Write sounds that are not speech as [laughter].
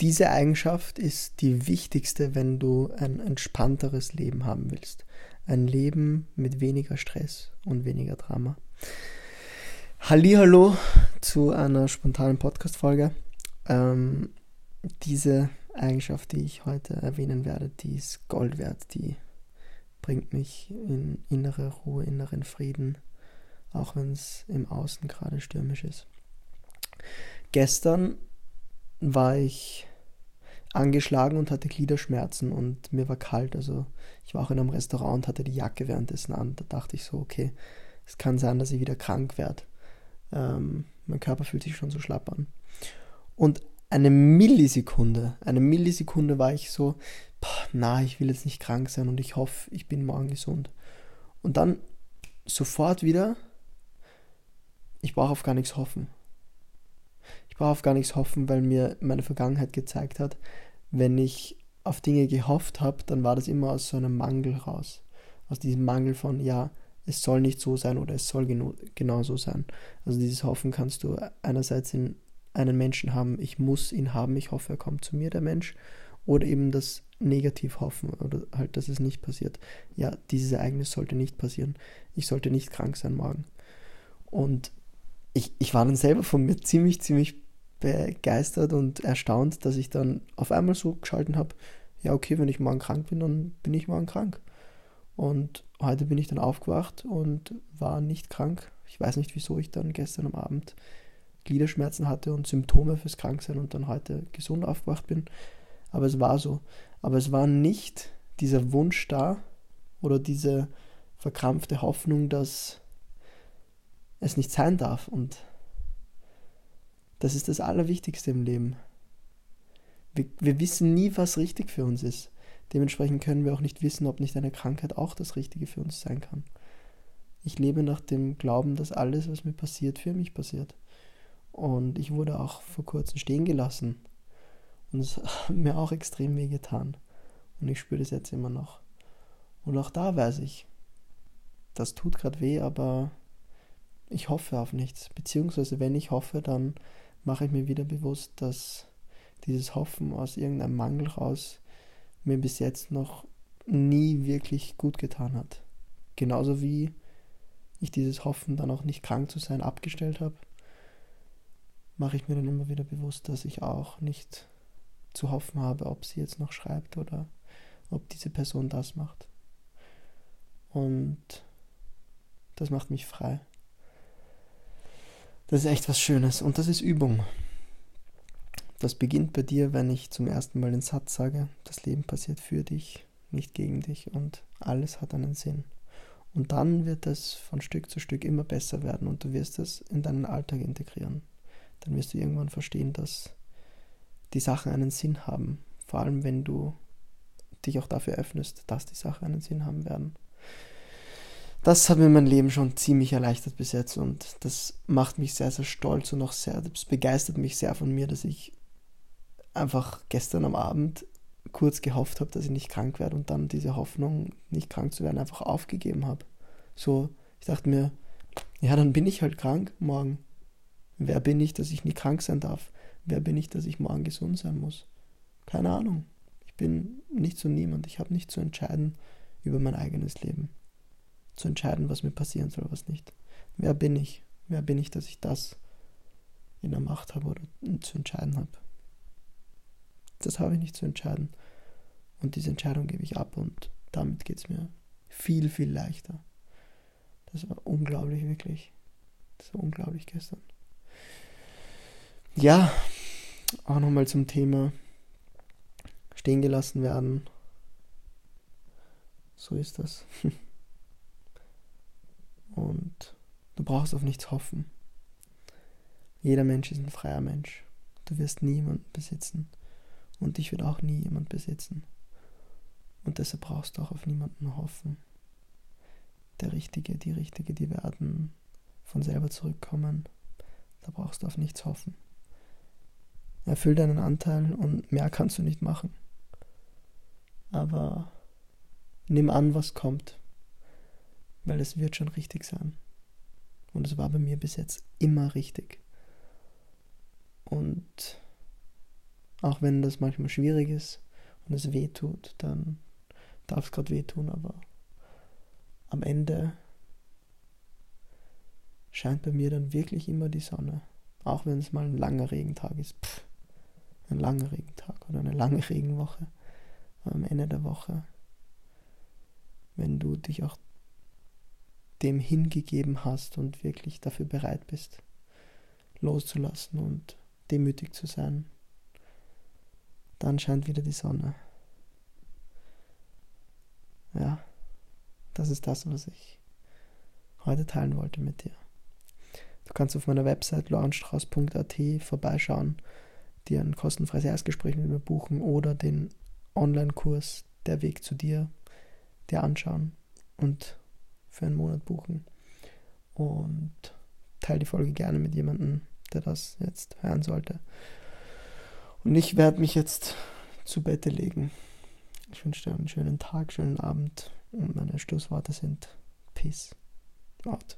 diese Eigenschaft ist die wichtigste, wenn du ein entspannteres Leben haben willst. Ein Leben mit weniger Stress und weniger Drama. Hallo zu einer spontanen Podcast-Folge. Ähm, diese Eigenschaft, die ich heute erwähnen werde, die ist Gold wert. Die bringt mich in innere Ruhe, inneren Frieden, auch wenn es im Außen gerade stürmisch ist. Gestern war ich angeschlagen und hatte Gliederschmerzen und mir war kalt. Also ich war auch in einem Restaurant und hatte die Jacke währenddessen an. Da dachte ich so, okay, es kann sein, dass ich wieder krank werde. Ähm, mein Körper fühlt sich schon so schlapp an. Und eine Millisekunde, eine Millisekunde war ich so, na, ich will jetzt nicht krank sein und ich hoffe, ich bin morgen gesund. Und dann sofort wieder, ich brauche auf gar nichts hoffen. Ich brauche auf gar nichts hoffen, weil mir meine Vergangenheit gezeigt hat, wenn ich auf Dinge gehofft habe, dann war das immer aus so einem Mangel raus. Aus diesem Mangel von, ja, es soll nicht so sein oder es soll genau, genau so sein. Also dieses Hoffen kannst du einerseits in einen Menschen haben, ich muss ihn haben, ich hoffe, er kommt zu mir, der Mensch, oder eben das negativ hoffen oder halt, dass es nicht passiert. Ja, dieses Ereignis sollte nicht passieren. Ich sollte nicht krank sein morgen. Und ich, ich war dann selber von mir ziemlich, ziemlich begeistert und erstaunt, dass ich dann auf einmal so geschalten habe, ja okay, wenn ich morgen krank bin, dann bin ich morgen krank. Und heute bin ich dann aufgewacht und war nicht krank. Ich weiß nicht, wieso ich dann gestern am Abend Gliederschmerzen hatte und Symptome fürs Kranksein und dann heute gesund aufgewacht bin. Aber es war so. Aber es war nicht dieser Wunsch da oder diese verkrampfte Hoffnung, dass es nicht sein darf. Und das ist das Allerwichtigste im Leben. Wir, wir wissen nie, was richtig für uns ist. Dementsprechend können wir auch nicht wissen, ob nicht eine Krankheit auch das Richtige für uns sein kann. Ich lebe nach dem Glauben, dass alles, was mir passiert, für mich passiert. Und ich wurde auch vor kurzem stehen gelassen. Und es hat mir auch extrem weh getan. Und ich spüre das jetzt immer noch. Und auch da weiß ich, das tut gerade weh, aber ich hoffe auf nichts. Beziehungsweise wenn ich hoffe, dann mache ich mir wieder bewusst, dass dieses Hoffen aus irgendeinem Mangel raus mir bis jetzt noch nie wirklich gut getan hat. Genauso wie ich dieses Hoffen dann auch nicht krank zu sein abgestellt habe, mache ich mir dann immer wieder bewusst, dass ich auch nicht zu hoffen habe, ob sie jetzt noch schreibt oder ob diese Person das macht. Und das macht mich frei. Das ist echt was Schönes und das ist Übung. Das beginnt bei dir, wenn ich zum ersten Mal den Satz sage, das Leben passiert für dich, nicht gegen dich und alles hat einen Sinn. Und dann wird es von Stück zu Stück immer besser werden und du wirst es in deinen Alltag integrieren. Dann wirst du irgendwann verstehen, dass die Sachen einen Sinn haben. Vor allem, wenn du dich auch dafür öffnest, dass die Sachen einen Sinn haben werden das hat mir mein Leben schon ziemlich erleichtert bis jetzt und das macht mich sehr, sehr stolz und auch sehr, das begeistert mich sehr von mir, dass ich einfach gestern am Abend kurz gehofft habe, dass ich nicht krank werde und dann diese Hoffnung, nicht krank zu werden, einfach aufgegeben habe. So, ich dachte mir, ja, dann bin ich halt krank morgen. Wer bin ich, dass ich nicht krank sein darf? Wer bin ich, dass ich morgen gesund sein muss? Keine Ahnung. Ich bin nicht so niemand. Ich habe nicht zu entscheiden über mein eigenes Leben zu entscheiden, was mir passieren soll, was nicht. Wer bin ich? Wer bin ich, dass ich das in der Macht habe oder zu entscheiden habe? Das habe ich nicht zu entscheiden. Und diese Entscheidung gebe ich ab und damit geht es mir viel, viel leichter. Das war unglaublich, wirklich. Das war unglaublich gestern. Ja, auch nochmal zum Thema stehen gelassen werden. So ist das. [laughs] Und du brauchst auf nichts hoffen. Jeder Mensch ist ein freier Mensch. Du wirst niemanden besitzen. Und ich werde auch nie jemand besitzen. Und deshalb brauchst du auch auf niemanden hoffen. Der Richtige, die Richtige, die werden von selber zurückkommen. Da brauchst du auf nichts hoffen. Erfüll deinen Anteil und mehr kannst du nicht machen. Aber nimm an, was kommt weil es wird schon richtig sein. Und es war bei mir bis jetzt immer richtig. Und Auch wenn das manchmal schwierig ist und es weh tut, dann darf es gerade wehtun, aber am Ende scheint bei mir dann wirklich immer die Sonne. Auch wenn es mal ein langer Regentag ist. Pff, ein langer Regentag oder eine lange Regenwoche. Am Ende der Woche, wenn du dich auch dem hingegeben hast und wirklich dafür bereit bist, loszulassen und demütig zu sein, dann scheint wieder die Sonne. Ja, das ist das, was ich heute teilen wollte mit dir. Du kannst auf meiner Website laurenstrauß.at vorbeischauen, dir ein kostenfreies Erstgespräch mit mir buchen oder den Online-Kurs Der Weg zu dir dir anschauen und für einen Monat buchen. Und teile die Folge gerne mit jemandem, der das jetzt hören sollte. Und ich werde mich jetzt zu Bette legen. Ich wünsche dir einen schönen Tag, schönen Abend und meine Schlussworte sind Peace out.